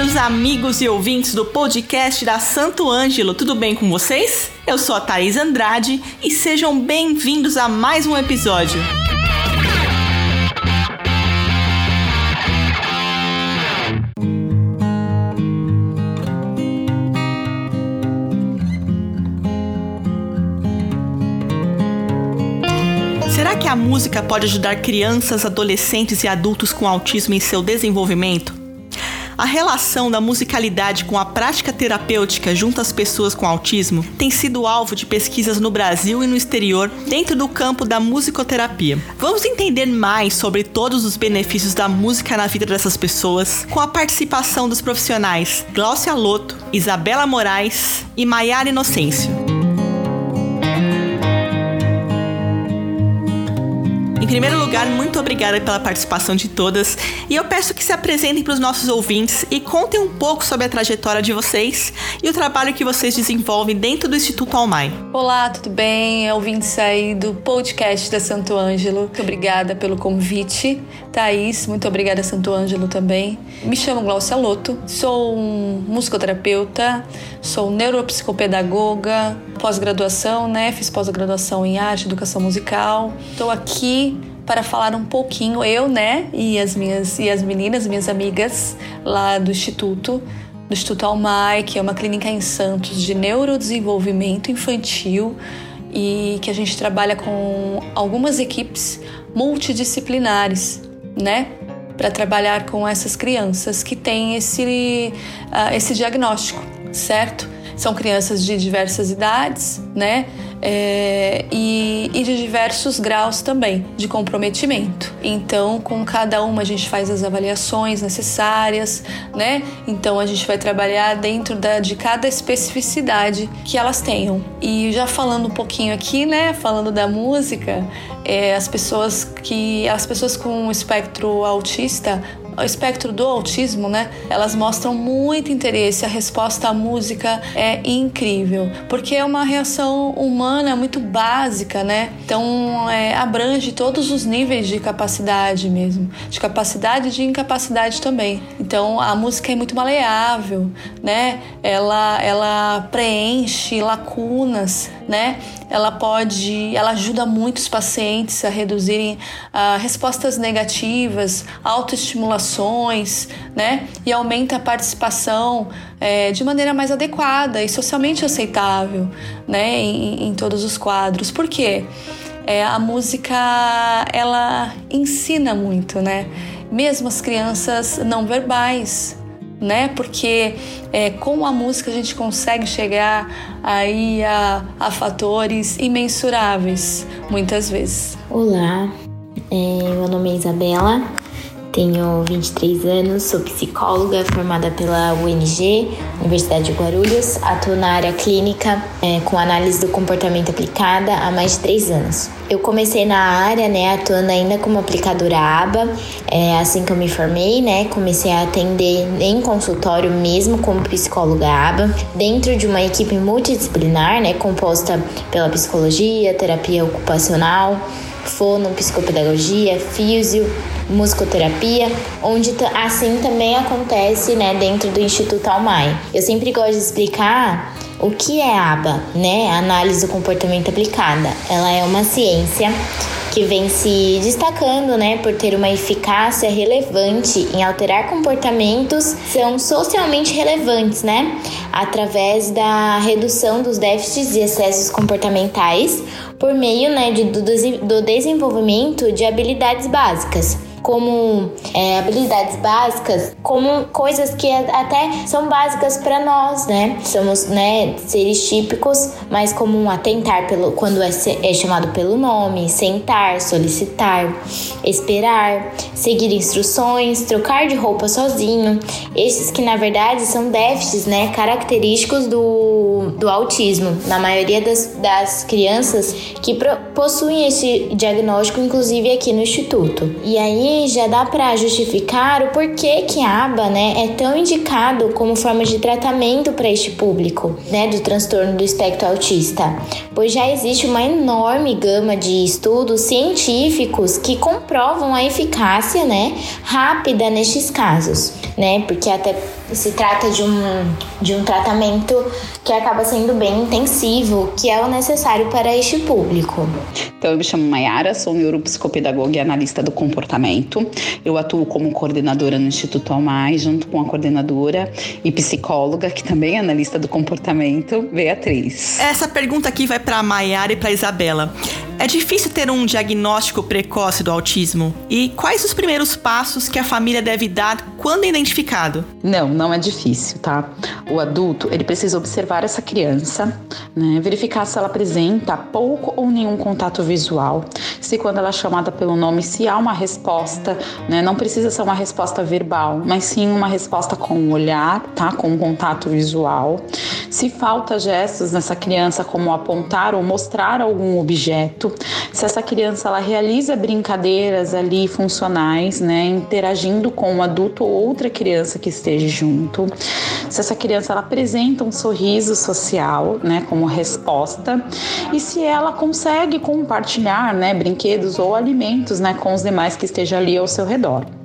queridos amigos e ouvintes do podcast da Santo Ângelo, tudo bem com vocês? Eu sou a Thaís Andrade e sejam bem-vindos a mais um episódio. Será que a música pode ajudar crianças, adolescentes e adultos com autismo em seu desenvolvimento? A relação da musicalidade com a prática terapêutica junto às pessoas com autismo tem sido alvo de pesquisas no Brasil e no exterior dentro do campo da musicoterapia. Vamos entender mais sobre todos os benefícios da música na vida dessas pessoas com a participação dos profissionais Glaucia Loto, Isabela Moraes e Maiara Inocêncio. Primeiro lugar, muito obrigada pela participação de todas e eu peço que se apresentem para os nossos ouvintes e contem um pouco sobre a trajetória de vocês e o trabalho que vocês desenvolvem dentro do Instituto Almai. Olá, tudo bem? Ouvintes aí do podcast da Santo Ângelo. Muito obrigada pelo convite. Thaís, muito obrigada Santo Ângelo também. Me chamo Glaucia Loto, sou um musicoterapeuta, sou neuropsicopedagoga, pós-graduação, né? Fiz pós-graduação em arte, educação musical. Estou aqui para falar um pouquinho, eu, né, e as minhas e as meninas, minhas amigas lá do Instituto, do Instituto Almai, que é uma clínica em Santos de neurodesenvolvimento infantil e que a gente trabalha com algumas equipes multidisciplinares, né, para trabalhar com essas crianças que têm esse, uh, esse diagnóstico, certo? São crianças de diversas idades, né? É, e, e, de diversos graus também de comprometimento. Então, com cada uma a gente faz as avaliações necessárias, né? Então a gente vai trabalhar dentro da, de cada especificidade que elas tenham. E já falando um pouquinho aqui, né? Falando da música, é, as pessoas que as pessoas com espectro autista o espectro do autismo, né? Elas mostram muito interesse. A resposta à música é incrível, porque é uma reação humana muito básica, né? Então é, abrange todos os níveis de capacidade mesmo, de capacidade e de incapacidade também. Então a música é muito maleável, né? Ela ela preenche lacunas, né? Ela pode, ela ajuda muitos pacientes a reduzirem uh, respostas negativas, autoestimulações, né? E aumenta a participação é, de maneira mais adequada e socialmente aceitável, né? Em, em todos os quadros. Por quê? É, a música, ela ensina muito, né? Mesmo as crianças não verbais, né? Porque é, com a música a gente consegue chegar aí a, a fatores imensuráveis, muitas vezes. Olá, é, meu nome é Isabela, tenho 23 anos, sou psicóloga formada pela UNG, Universidade de Guarulhos. Atuo na área clínica é, com análise do comportamento aplicada há mais de 3 anos. Eu comecei na área, né, atuando ainda como aplicadora ABA. É, assim que eu me formei, né, comecei a atender em consultório mesmo como psicóloga ABA, dentro de uma equipe multidisciplinar, né, composta pela psicologia, terapia ocupacional, fono, psicopedagogia, físio, musicoterapia, onde assim também acontece, né, dentro do Instituto Almai. Eu sempre gosto de explicar o que é ABA, né? Análise do comportamento aplicada. Ela é uma ciência que vem se destacando, né, por ter uma eficácia relevante em alterar comportamentos são socialmente relevantes, né, através da redução dos déficits e excessos comportamentais por meio, né, de, do, do desenvolvimento de habilidades básicas como é, habilidades básicas, como coisas que até são básicas para nós, né? Somos, né, seres típicos, mas comum atentar pelo quando é, é chamado pelo nome, sentar, solicitar, esperar, seguir instruções, trocar de roupa sozinho. Esses que na verdade são déficits, né, característicos do, do autismo. Na maioria das, das crianças que possuem esse diagnóstico, inclusive aqui no instituto. E aí já dá para justificar o porquê que a aba, né, é tão indicado como forma de tratamento para este público, né, do transtorno do espectro autista, pois já existe uma enorme gama de estudos científicos que comprovam a eficácia, né, rápida nestes casos, né, porque até se trata de um, de um tratamento que acaba sendo bem intensivo, que é o necessário para este público. Então, eu me chamo Mayara, sou neuropsicopedagoga e analista do comportamento. Eu atuo como coordenadora no Instituto Almai, junto com a coordenadora e psicóloga, que também é analista do comportamento, Beatriz. Essa pergunta aqui vai para a Mayara e para a Isabela. É difícil ter um diagnóstico precoce do autismo? E quais os primeiros passos que a família deve dar quando identificado? Não, não é difícil, tá? O adulto, ele precisa observar essa criança, né? Verificar se ela apresenta pouco ou nenhum contato visual, se quando ela é chamada pelo nome, se há uma resposta, né? Não precisa ser uma resposta verbal, mas sim uma resposta com o olhar, tá? Com um contato visual. Se falta gestos nessa criança, como apontar ou mostrar algum objeto, se essa criança ela realiza brincadeiras ali funcionais, né? Interagindo com um adulto ou outra criança que esteja junto. Se essa criança ela apresenta um sorriso social, né, como resposta, e se ela consegue compartilhar, né, brinquedos ou alimentos, né, com os demais que estejam ali ao seu redor.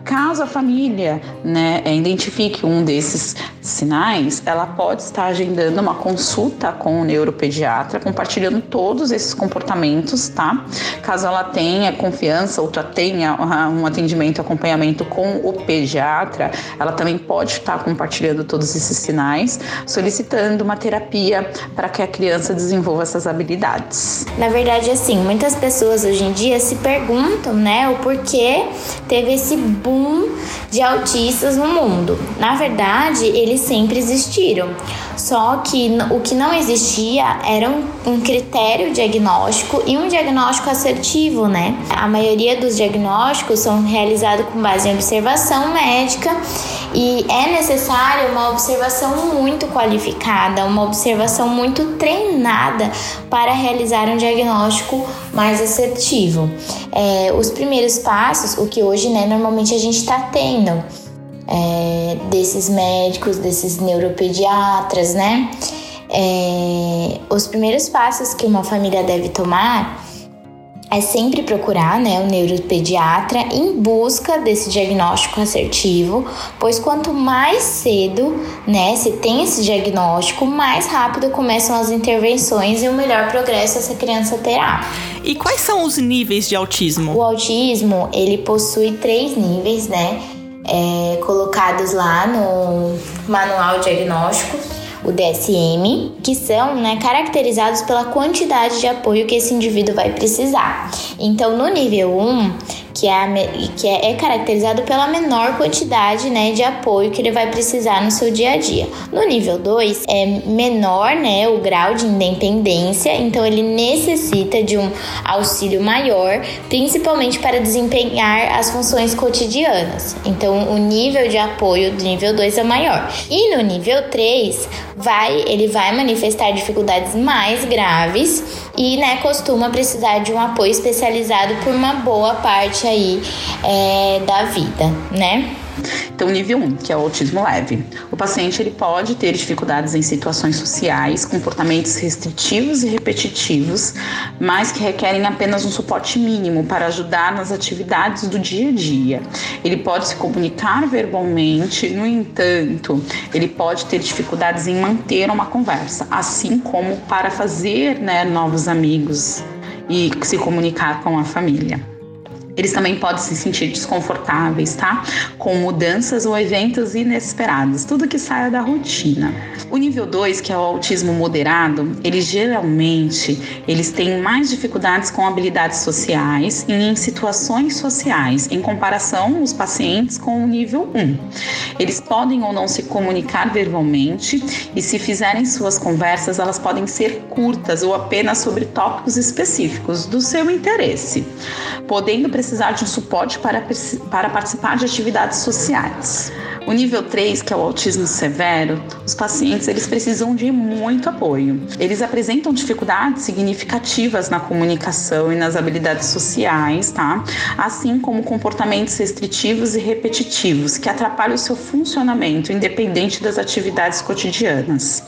Caso a família né, identifique um desses sinais, ela pode estar agendando uma consulta com o neuropediatra, compartilhando todos esses comportamentos, tá? Caso ela tenha confiança ou já tenha um atendimento, acompanhamento com o pediatra, ela também pode estar compartilhando todos esses sinais, solicitando uma terapia para que a criança desenvolva essas habilidades. Na verdade, assim, muitas pessoas hoje em dia se perguntam, né, o porquê teve esse boom de autistas no mundo. Na verdade, eles sempre existiram. Só que o que não existia era um, um critério diagnóstico e um diagnóstico assertivo, né? A maioria dos diagnósticos são realizados com base em observação médica e é necessária uma observação muito qualificada, uma observação muito treinada para realizar um diagnóstico mais assertivo. É, os primeiros passos, o que hoje, né, normalmente a gente está tendo é, desses médicos, desses neuropediatras, né? É, os primeiros passos que uma família deve tomar é sempre procurar né, o neuropediatra em busca desse diagnóstico assertivo, pois quanto mais cedo né, se tem esse diagnóstico, mais rápido começam as intervenções e o melhor progresso essa criança terá. E quais são os níveis de autismo? O autismo ele possui três níveis, né? É, colocados lá no manual diagnóstico o DSM, que são né, caracterizados pela quantidade de apoio que esse indivíduo vai precisar. Então, no nível 1, que, é, que é, é, caracterizado pela menor quantidade né, de apoio que ele vai precisar no seu dia a dia. No nível 2, é menor né, o grau de independência, então ele necessita de um auxílio maior, principalmente para desempenhar as funções cotidianas. Então, o nível de apoio do nível 2 é maior. E no nível 3, vai, ele vai manifestar dificuldades mais graves e né, costuma precisar de um apoio especializado por uma boa parte aí é, da vida, né? Então, nível 1, que é o autismo leve. O paciente ele pode ter dificuldades em situações sociais, comportamentos restritivos e repetitivos, mas que requerem apenas um suporte mínimo para ajudar nas atividades do dia a dia. Ele pode se comunicar verbalmente, no entanto, ele pode ter dificuldades em manter uma conversa, assim como para fazer né, novos amigos e se comunicar com a família. Eles também podem se sentir desconfortáveis, tá? Com mudanças ou eventos inesperados, tudo que saia da rotina. O nível 2, que é o autismo moderado, eles geralmente eles têm mais dificuldades com habilidades sociais e em situações sociais, em comparação os pacientes com o nível 1. Um. Eles podem ou não se comunicar verbalmente e se fizerem suas conversas, elas podem ser curtas ou apenas sobre tópicos específicos do seu interesse, podendo precisar de um suporte para, para participar de atividades sociais. O nível 3, que é o autismo severo, os pacientes eles precisam de muito apoio. Eles apresentam dificuldades significativas na comunicação e nas habilidades sociais, tá? Assim como comportamentos restritivos e repetitivos que atrapalham o seu funcionamento independente das atividades cotidianas.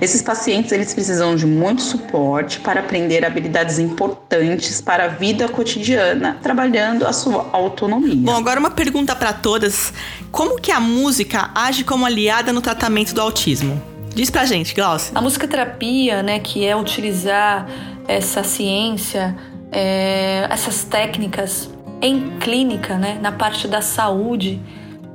Esses pacientes eles precisam de muito suporte para aprender habilidades importantes para a vida cotidiana, trabalhando a sua autonomia. Bom, agora uma pergunta para todas: como que a música age como aliada no tratamento do autismo? Diz pra gente, Glaucia. A musicoterapia, né, que é utilizar essa ciência, é, essas técnicas em clínica, né, na parte da saúde,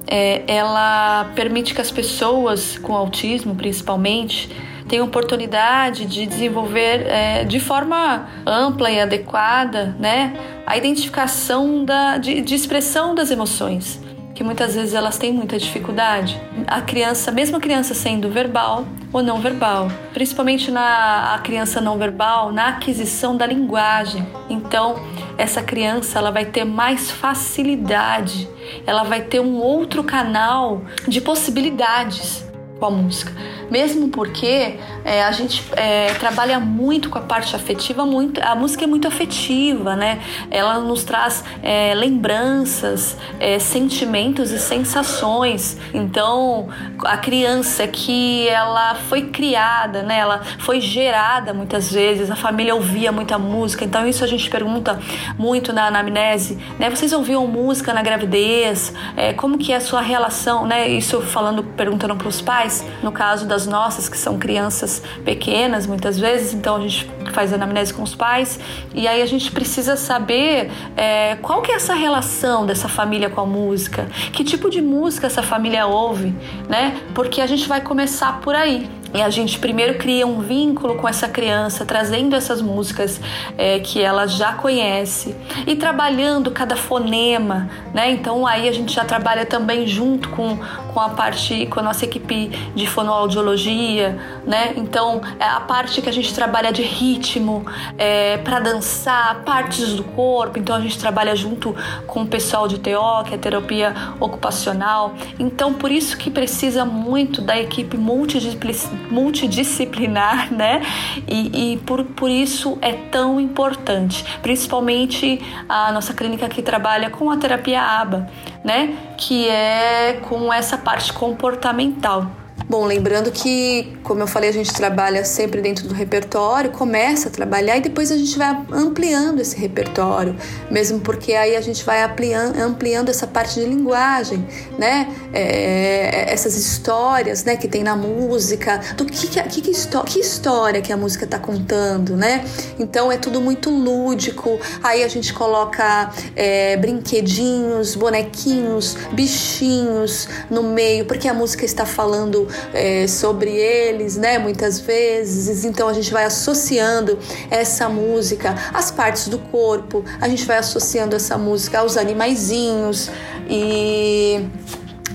é, ela permite que as pessoas com autismo, principalmente, tenham oportunidade de desenvolver é, de forma ampla e adequada, né, a identificação da, de, de expressão das emoções que muitas vezes elas têm muita dificuldade. A criança, mesmo a criança sendo verbal ou não verbal, principalmente na a criança não verbal, na aquisição da linguagem. Então, essa criança ela vai ter mais facilidade, ela vai ter um outro canal de possibilidades com a música. Mesmo porque é, a gente é, trabalha muito com a parte afetiva, muito, a música é muito afetiva, né? Ela nos traz é, lembranças, é, sentimentos e sensações. Então, a criança que ela foi criada, né? Ela foi gerada muitas vezes, a família ouvia muita música. Então, isso a gente pergunta muito na anamnese, né? Vocês ouviam música na gravidez? É, como que é a sua relação, né? Isso falando, perguntando para os pais no caso das nossas, que são crianças pequenas muitas vezes, então a gente faz anamnese com os pais e aí a gente precisa saber é, qual que é essa relação dessa família com a música, que tipo de música essa família ouve, né? Porque a gente vai começar por aí. E a gente primeiro cria um vínculo com essa criança, trazendo essas músicas é, que ela já conhece e trabalhando cada fonema, né? Então aí a gente já trabalha também junto com, com a parte, com a nossa equipe de fonoaudiologia, né? Então é a parte que a gente trabalha de ritmo é, para dançar, partes do corpo. Então a gente trabalha junto com o pessoal de TO, que é terapia ocupacional. Então por isso que precisa muito da equipe multidisciplinar multidisciplinar, né? E, e, por, por isso é tão importante, principalmente a nossa clínica que trabalha com a terapia ABA, né? Que é com essa parte comportamental. Bom, lembrando que, como eu falei, a gente trabalha sempre dentro do repertório, começa a trabalhar e depois a gente vai ampliando esse repertório, mesmo porque aí a gente vai ampliando, essa parte de linguagem, né? É, essas histórias, né, que tem na música, do que que, que, que, que história que a música está contando, né? Então é tudo muito lúdico. Aí a gente coloca é, brinquedinhos, bonequinhos, bichinhos no meio, porque a música está falando é, sobre eles, né? Muitas vezes. Então a gente vai associando essa música às partes do corpo, a gente vai associando essa música aos animaizinhos e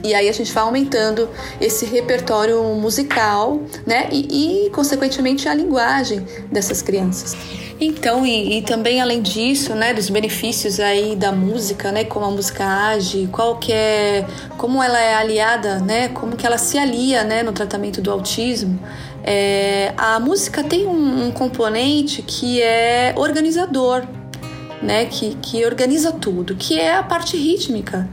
e aí a gente vai aumentando esse repertório musical, né? E, e consequentemente a linguagem dessas crianças. Então, e, e, também além disso, né, dos benefícios aí da música, né, como a música age, qual que é, como ela é aliada, né, como que ela se alia, né, no tratamento do autismo. É, a música tem um, um componente que é organizador, né, que, que organiza tudo, que é a parte rítmica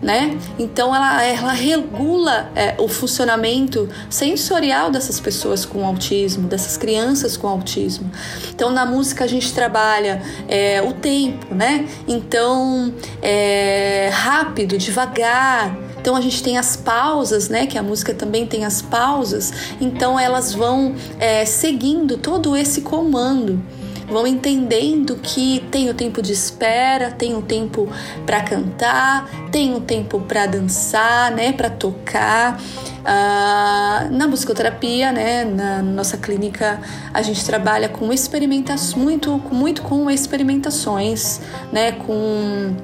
né? Então ela, ela regula é, o funcionamento sensorial dessas pessoas com autismo, dessas crianças com autismo. Então na música a gente trabalha é, o tempo, né? Então é, rápido, devagar. Então a gente tem as pausas, né? Que a música também tem as pausas. Então elas vão é, seguindo todo esse comando vão entendendo que tem o tempo de espera, tem o tempo para cantar, tem o tempo para dançar, né, para tocar. Ah, na musicoterapia, né, na nossa clínica, a gente trabalha com experimentações, muito, muito com experimentações, né, com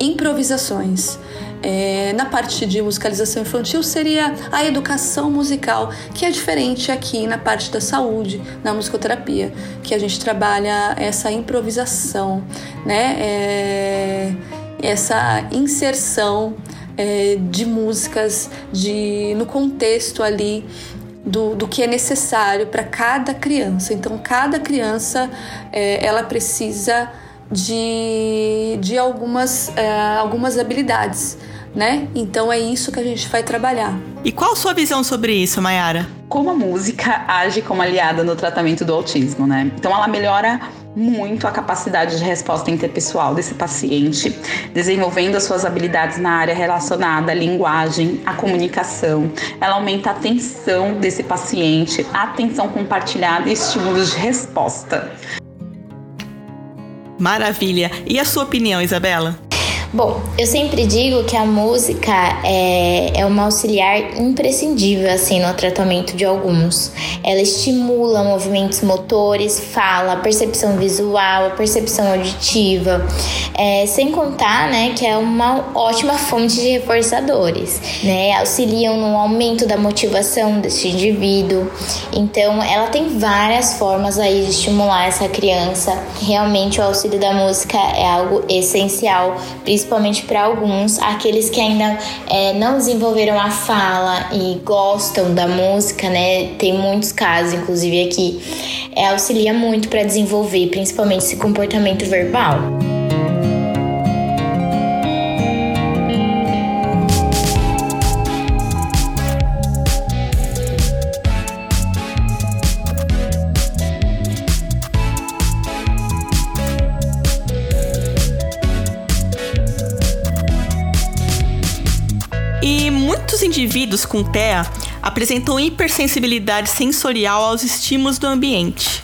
improvisações. É, na parte de musicalização infantil seria a educação musical, que é diferente aqui na parte da saúde, na musicoterapia, que a gente trabalha essa improvisação, né? É, essa inserção é, de músicas de, no contexto ali do, do que é necessário para cada criança. Então, cada criança é, ela precisa de, de algumas, é, algumas habilidades né? Então é isso que a gente vai trabalhar. E qual a sua visão sobre isso, Mayara? Como a música age como aliada no tratamento do autismo, né? Então ela melhora muito a capacidade de resposta interpessoal desse paciente, desenvolvendo as suas habilidades na área relacionada à linguagem, à comunicação. Ela aumenta a atenção desse paciente, a atenção compartilhada e estímulos de resposta. Maravilha! E a sua opinião, Isabela? Bom, eu sempre digo que a música é, é uma auxiliar imprescindível assim no tratamento de alguns. Ela estimula movimentos motores, fala, percepção visual, percepção auditiva, é, sem contar, né, que é uma ótima fonte de reforçadores, né? Auxiliam no aumento da motivação desse indivíduo. Então, ela tem várias formas aí de estimular essa criança. Realmente, o auxílio da música é algo essencial, principalmente principalmente para alguns, aqueles que ainda é, não desenvolveram a fala e gostam da música, né? Tem muitos casos, inclusive aqui, é, auxilia muito para desenvolver, principalmente esse comportamento verbal. Indivíduos com TEA apresentam hipersensibilidade sensorial aos estímulos do ambiente.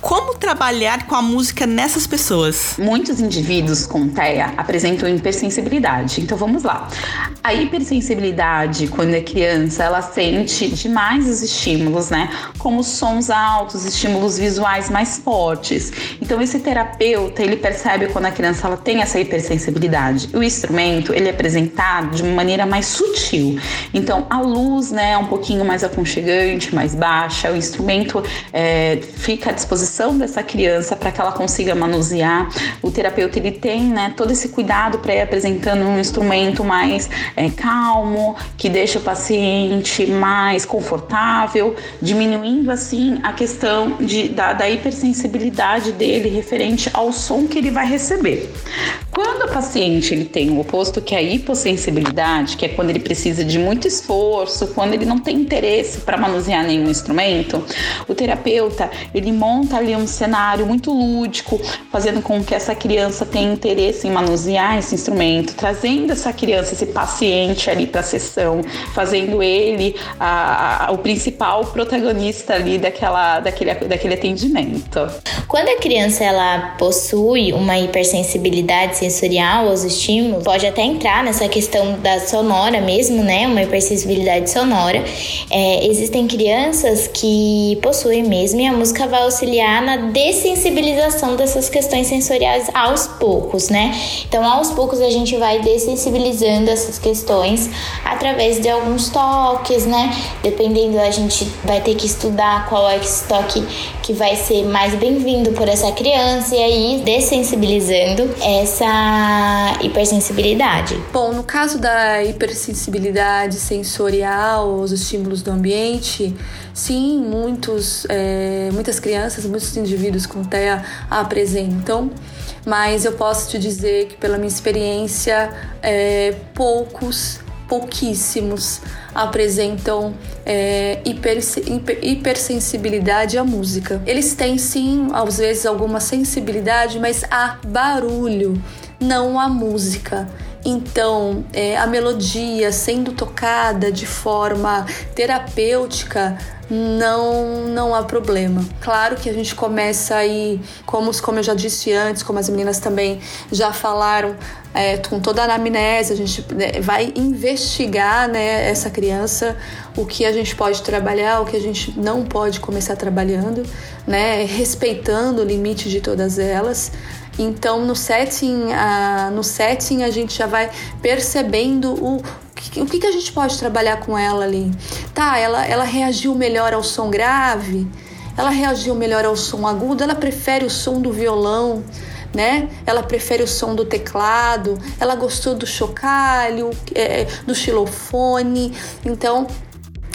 Como trabalhar com a música nessas pessoas? Muitos indivíduos com TEA apresentam hipersensibilidade. Então vamos lá. A hipersensibilidade, quando é criança, ela sente demais os estímulos, né? Como sons altos, estímulos visuais mais fortes. Então esse terapeuta, ele percebe quando a criança ela tem essa hipersensibilidade. O instrumento, ele é apresentado de uma maneira mais sutil. Então a luz, né, é um pouquinho mais aconchegante, mais baixa. O instrumento é, fica à disposição dessa criança para que ela consiga manusear. O terapeuta ele tem né, todo esse cuidado para ir apresentando um instrumento mais é, calmo, que deixa o paciente mais confortável, diminuindo assim a questão de, da, da hipersensibilidade dele referente ao som que ele vai receber. Quando o paciente ele tem o oposto, que é a hipossensibilidade, que é quando ele precisa de muito esforço, quando ele não tem interesse para manusear nenhum instrumento, o terapeuta ele monta ali um cenário muito lúdico, fazendo com que essa criança tenha interesse em manusear esse instrumento, trazendo essa criança, esse paciente ali para a sessão, fazendo ele a, a, o principal protagonista ali daquela, daquele, daquele atendimento. Quando a criança ela possui uma hipersensibilidade sensorial aos estímulos, pode até entrar nessa questão da sonora mesmo, né? Uma hipersensibilidade sonora. É, existem crianças que possuem mesmo e a música vai auxiliar na dessensibilização dessas questões sensoriais aos poucos, né? Então, aos poucos a gente vai dessensibilizando essas questões através de alguns toques, né? Dependendo, a gente vai ter que estudar qual é esse toque que vai ser mais bem-vindo por essa criança e aí dessensibilizando essa hipersensibilidade? Bom, no caso da hipersensibilidade sensorial aos estímulos do ambiente, sim, muitos, é, muitas crianças, muitos indivíduos com TEA apresentam, mas eu posso te dizer que, pela minha experiência, é, poucos pouquíssimos apresentam é, hiper, hiper, hipersensibilidade à música. Eles têm sim, às vezes, alguma sensibilidade, mas a barulho, não a música. Então, é, a melodia sendo tocada de forma terapêutica não não há problema. Claro que a gente começa aí, como, como eu já disse antes, como as meninas também já falaram, é, com toda a anamnese, a gente né, vai investigar né, essa criança, o que a gente pode trabalhar, o que a gente não pode começar trabalhando, né, respeitando o limite de todas elas. Então, no setting, a, no setting a gente já vai percebendo o, o que, que a gente pode trabalhar com ela ali. Tá, ela, ela reagiu melhor ao som grave, ela reagiu melhor ao som agudo, ela prefere o som do violão, né? Ela prefere o som do teclado, ela gostou do chocalho, é, do xilofone. Então,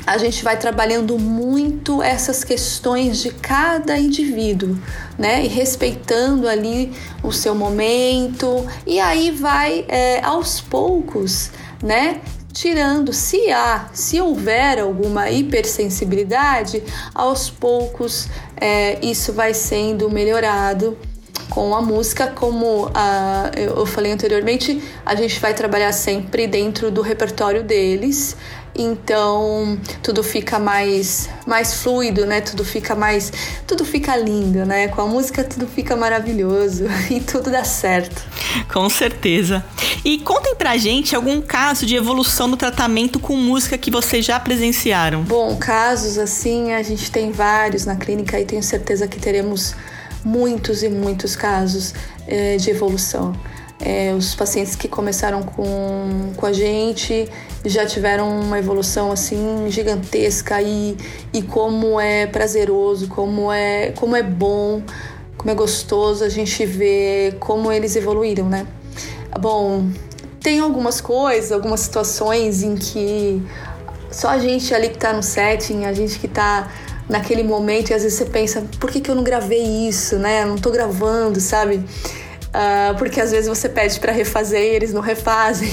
a gente vai trabalhando muito essas questões de cada indivíduo, né? E respeitando ali o seu momento. E aí vai, é, aos poucos, né? tirando, se há, se houver alguma hipersensibilidade, aos poucos é, isso vai sendo melhorado com a música, como a, eu falei anteriormente, a gente vai trabalhar sempre dentro do repertório deles então tudo fica mais mais fluido, né? Tudo fica mais tudo fica lindo, né? Com a música tudo fica maravilhoso e tudo dá certo. Com certeza. E contem pra gente algum caso de evolução no tratamento com música que vocês já presenciaram. Bom, casos assim, a gente tem vários na clínica e tenho certeza que teremos muitos e muitos casos é, de evolução. É, os pacientes que começaram com, com a gente já tiveram uma evolução assim gigantesca e, e como é prazeroso, como é, como é bom, como é gostoso a gente ver como eles evoluíram, né? Bom, tem algumas coisas, algumas situações em que só a gente ali que tá no setting, a gente que tá naquele momento, e às vezes você pensa, por que, que eu não gravei isso, né? Eu não tô gravando, sabe? Uh, porque às vezes você pede para refazer e eles não refazem.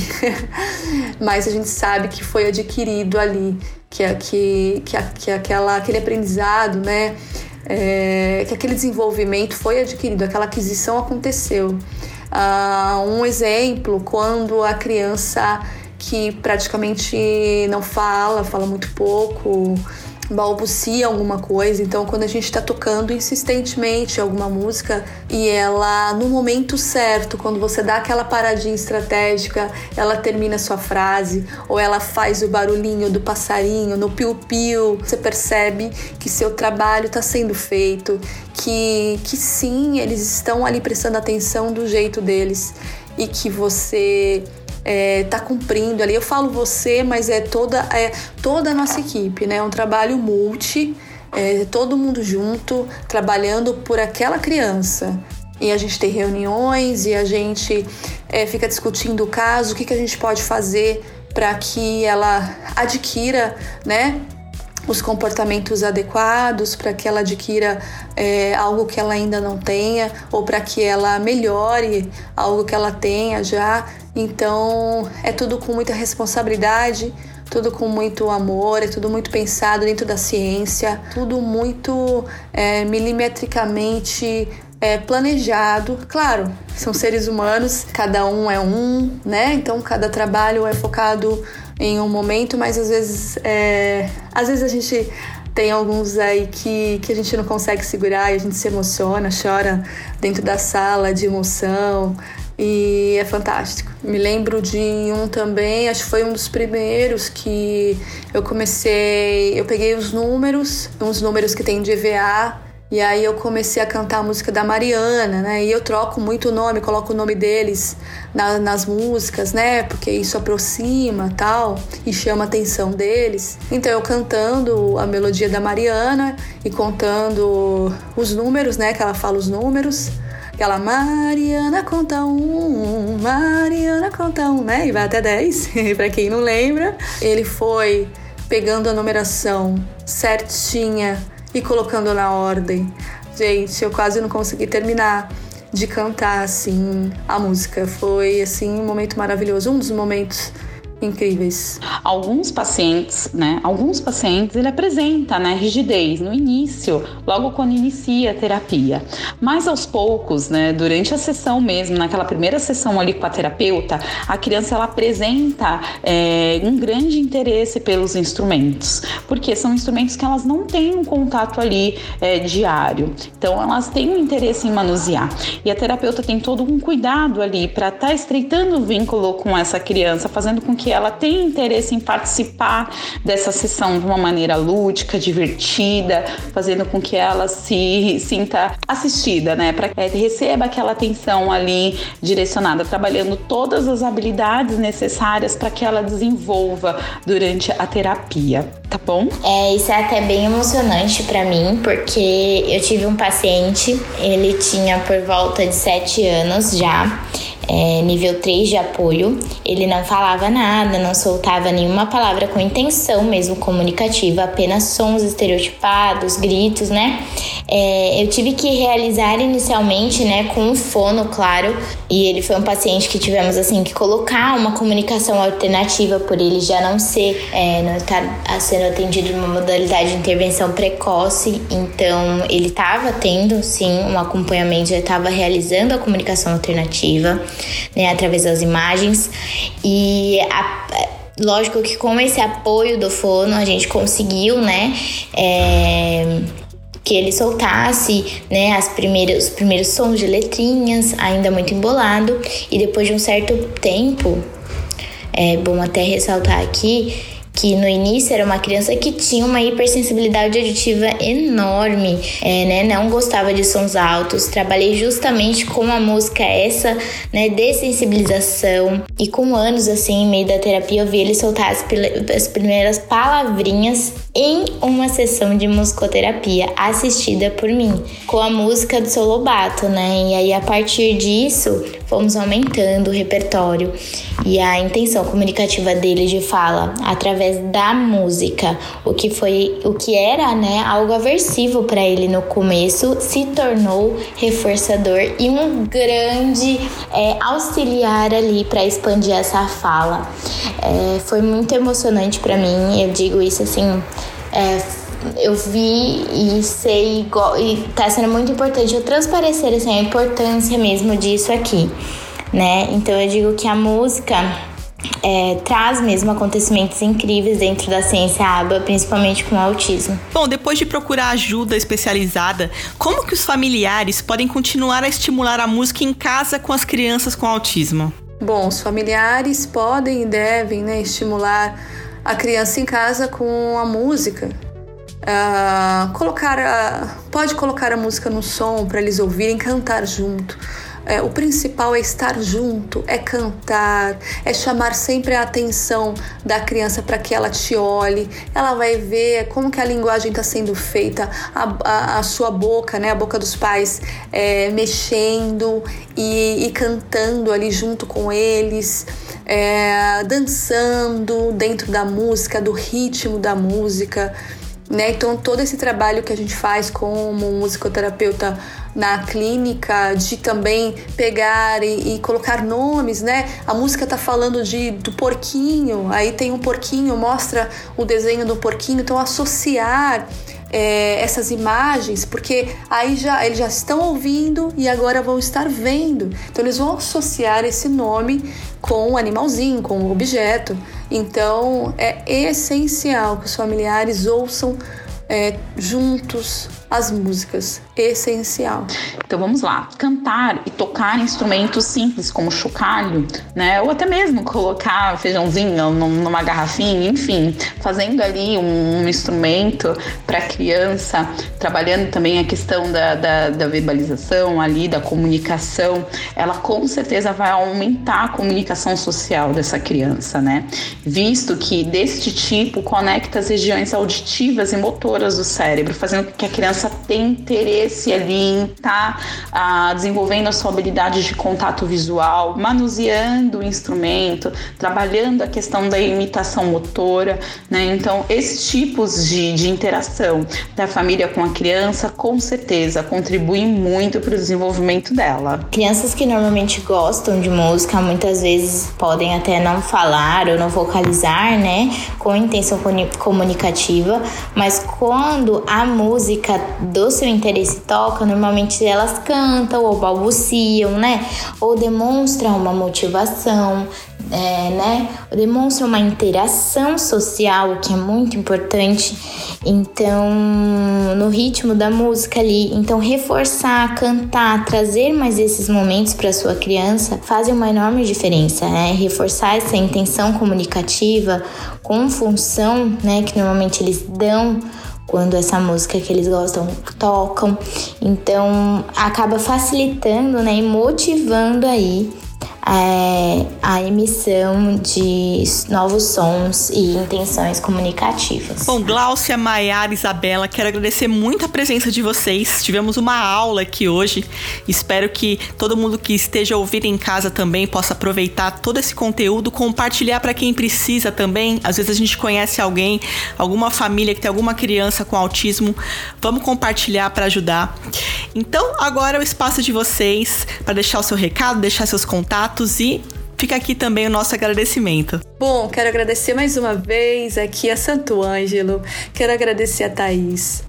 Mas a gente sabe que foi adquirido ali, que, que, que, que aquela, aquele aprendizado, né? É, que aquele desenvolvimento foi adquirido, aquela aquisição aconteceu. Uh, um exemplo, quando a criança que praticamente não fala, fala muito pouco, balbucia alguma coisa. Então, quando a gente está tocando insistentemente alguma música e ela, no momento certo, quando você dá aquela paradinha estratégica, ela termina sua frase ou ela faz o barulhinho do passarinho no piu-piu, você percebe que seu trabalho está sendo feito, que, que sim, eles estão ali prestando atenção do jeito deles e que você é, tá cumprindo ali. Eu falo você, mas é toda, é toda a nossa equipe, né? É um trabalho multi, é, todo mundo junto, trabalhando por aquela criança. E a gente tem reuniões e a gente é, fica discutindo o caso, o que, que a gente pode fazer para que ela adquira, né? Os comportamentos adequados para que ela adquira é, algo que ela ainda não tenha ou para que ela melhore algo que ela tenha já. Então é tudo com muita responsabilidade, tudo com muito amor, é tudo muito pensado dentro da ciência, tudo muito é, milimetricamente é, planejado. Claro, são seres humanos, cada um é um, né? Então cada trabalho é focado em um momento, mas às vezes, é, às vezes a gente tem alguns aí que, que a gente não consegue segurar e a gente se emociona, chora dentro da sala de emoção e é fantástico. Me lembro de um também, acho que foi um dos primeiros que eu comecei, eu peguei os números, uns números que tem de EVA e aí eu comecei a cantar a música da Mariana, né? E eu troco muito o nome, coloco o nome deles na, nas músicas, né? Porque isso aproxima tal e chama a atenção deles. Então eu cantando a melodia da Mariana e contando os números, né? Que ela fala os números. Aquela Mariana conta um, Mariana conta um, né? E vai até 10, para quem não lembra. Ele foi pegando a numeração certinha e colocando na ordem. Gente, eu quase não consegui terminar de cantar assim a música. Foi assim um momento maravilhoso, um dos momentos incríveis. Alguns pacientes, né? Alguns pacientes ele apresenta, né, rigidez no início, logo quando inicia a terapia. Mas aos poucos, né, durante a sessão mesmo, naquela primeira sessão ali com a terapeuta, a criança ela apresenta é, um grande interesse pelos instrumentos, porque são instrumentos que elas não têm um contato ali é, diário. Então elas têm um interesse em manusear. E a terapeuta tem todo um cuidado ali para estar tá estreitando o vínculo com essa criança, fazendo com que ela tenha interesse em participar dessa sessão de uma maneira lúdica, divertida, fazendo com que ela se sinta assistida, né? Para que receba aquela atenção ali direcionada, trabalhando todas as habilidades necessárias para que ela desenvolva durante a terapia, tá bom? É, isso é até bem emocionante para mim, porque eu tive um paciente, ele tinha por volta de 7 anos já é, nível 3 de apoio. Ele não falava nada, não soltava nenhuma palavra com intenção mesmo comunicativa, apenas sons estereotipados, gritos, né? É, eu tive que realizar inicialmente, né, com o fono, claro, e ele foi um paciente que tivemos assim que colocar uma comunicação alternativa por ele já não ser, é, não estar sendo atendido numa modalidade de intervenção precoce, então ele estava tendo sim um acompanhamento, já estava realizando a comunicação alternativa, né, através das imagens. E a, lógico que com esse apoio do fono a gente conseguiu, né, é, que ele soltasse, né, as primeiras, os primeiros sons de letrinhas, ainda muito embolado, e depois de um certo tempo, é bom até ressaltar aqui que no início era uma criança que tinha uma hipersensibilidade auditiva enorme, é, né? Não gostava de sons altos. Trabalhei justamente com a música essa, né? Dessensibilização. E com anos, assim, em meio da terapia, eu vi ele soltar as, as primeiras palavrinhas em uma sessão de musicoterapia assistida por mim, com a música do seu Lobato, né? E aí, a partir disso, fomos aumentando o repertório e a intenção comunicativa dele de fala através da música, o que foi o que era, né, algo aversivo para ele no começo, se tornou reforçador e um grande é, auxiliar ali para expandir essa fala. É, foi muito emocionante para mim, eu digo isso assim. É, eu vi e sei igual, e tá sendo muito importante eu transparecer assim, a importância mesmo disso aqui, né? Então eu digo que a música é, traz mesmo acontecimentos incríveis dentro da ciência ABA, principalmente com o autismo. Bom, depois de procurar ajuda especializada, como que os familiares podem continuar a estimular a música em casa com as crianças com autismo? Bom, os familiares podem e devem né, estimular a criança em casa com a música, Uh, colocar a, pode colocar a música no som para eles ouvirem, cantar junto. É, o principal é estar junto, é cantar, é chamar sempre a atenção da criança para que ela te olhe. Ela vai ver como que a linguagem está sendo feita, a, a, a, sua boca, né, a boca dos pais é, mexendo e, e, cantando ali junto com eles, é, dançando dentro da música, do ritmo da música. Né? Então, todo esse trabalho que a gente faz como musicoterapeuta na clínica, de também pegar e, e colocar nomes, né? A música tá falando de, do porquinho, aí tem um porquinho, mostra o desenho do porquinho, então associar é, essas imagens, porque aí já eles já estão ouvindo e agora vão estar vendo. Então eles vão associar esse nome com o animalzinho, com o objeto. Então é essencial que os familiares ouçam é, juntos as músicas. Essencial. Então vamos lá. Cantar e tocar instrumentos simples como chocalho, né? Ou até mesmo colocar feijãozinho numa garrafinha, enfim, fazendo ali um, um instrumento para criança, trabalhando também a questão da, da, da verbalização ali, da comunicação, ela com certeza vai aumentar a comunicação social dessa criança, né? Visto que deste tipo conecta as regiões auditivas e motoras do cérebro, fazendo com que a criança tenha interesse ali em estar tá, ah, desenvolvendo a sua habilidade de contato visual, manuseando o instrumento, trabalhando a questão da imitação motora, né? Então, esses tipos de, de interação da família com a criança, com certeza, contribuem muito para o desenvolvimento dela. Crianças que normalmente gostam de música, muitas vezes podem até não falar ou não vocalizar, né? Com intenção comunicativa, mas quando a música do seu interesse toca, normalmente elas cantam ou balbuciam, né? Ou demonstram uma motivação, é, né? Demonstra uma interação social, que é muito importante. Então, no ritmo da música ali, então reforçar, cantar, trazer mais esses momentos para sua criança fazem uma enorme diferença, né? Reforçar essa intenção comunicativa com função, né, que normalmente eles dão quando essa música que eles gostam tocam. Então acaba facilitando, né, e motivando aí é, a emissão de novos sons e intenções comunicativas. Bom, Gláucia, Maiara, Isabela, quero agradecer muito a presença de vocês. Tivemos uma aula aqui hoje. Espero que todo mundo que esteja ouvindo em casa também possa aproveitar todo esse conteúdo, compartilhar para quem precisa também. Às vezes a gente conhece alguém, alguma família que tem alguma criança com autismo. Vamos compartilhar para ajudar. Então, agora é o espaço de vocês para deixar o seu recado, deixar seus contatos e fica aqui também o nosso agradecimento. Bom, quero agradecer mais uma vez aqui a Santo Ângelo, quero agradecer a Thaís,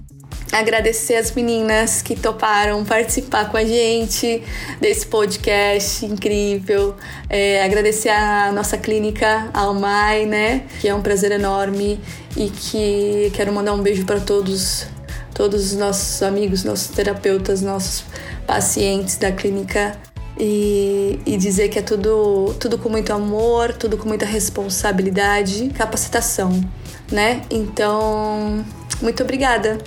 agradecer as meninas que toparam participar com a gente desse podcast incrível. É, agradecer a nossa clínica Almai, né? Que é um prazer enorme e que quero mandar um beijo para todos, todos os nossos amigos, nossos terapeutas, nossos pacientes da clínica e, e, dizer que é tudo, tudo com muito amor, tudo com muita responsabilidade, capacitação, né? Então, muito obrigada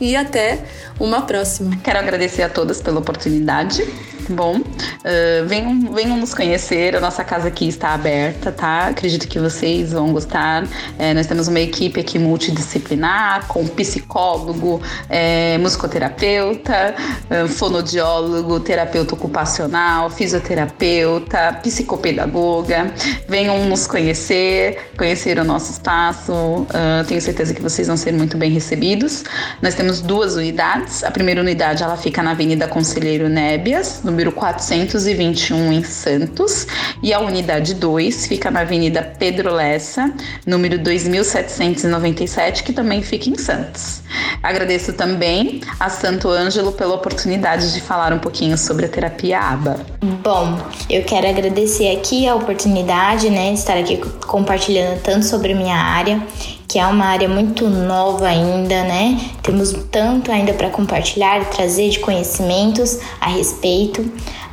e até uma próxima. Quero agradecer a todas pela oportunidade. Bom, uh, venham, venham nos conhecer, a nossa casa aqui está aberta, tá? Acredito que vocês vão gostar. É, nós temos uma equipe aqui multidisciplinar, com psicólogo, é, musicoterapeuta, é, fonodiólogo, terapeuta ocupacional, fisioterapeuta, psicopedagoga. Venham nos conhecer, conhecer o nosso espaço. Uh, tenho certeza que vocês vão ser muito bem recebidos. Nós temos duas unidades. A primeira unidade ela fica na Avenida Conselheiro Nébias, no número 421 em Santos, e a unidade 2 fica na Avenida Pedro Lessa, número 2797, que também fica em Santos. Agradeço também a Santo Ângelo pela oportunidade de falar um pouquinho sobre a terapia ABA. Bom, eu quero agradecer aqui a oportunidade, né, de estar aqui compartilhando tanto sobre minha área que é uma área muito nova ainda, né? Temos tanto ainda para compartilhar trazer de conhecimentos a respeito,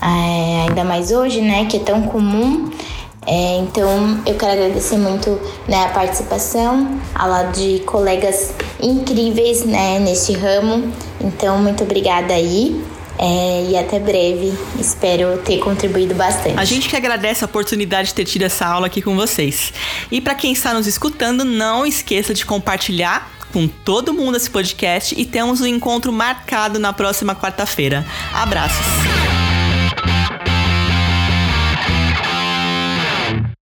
é, ainda mais hoje, né? Que é tão comum. É, então, eu quero agradecer muito né, a participação, ao lado de colegas incríveis né, neste ramo. Então, muito obrigada aí. É, e até breve. Espero ter contribuído bastante. A gente que agradece a oportunidade de ter tido essa aula aqui com vocês. E para quem está nos escutando, não esqueça de compartilhar com todo mundo esse podcast e temos um encontro marcado na próxima quarta-feira. Abraços!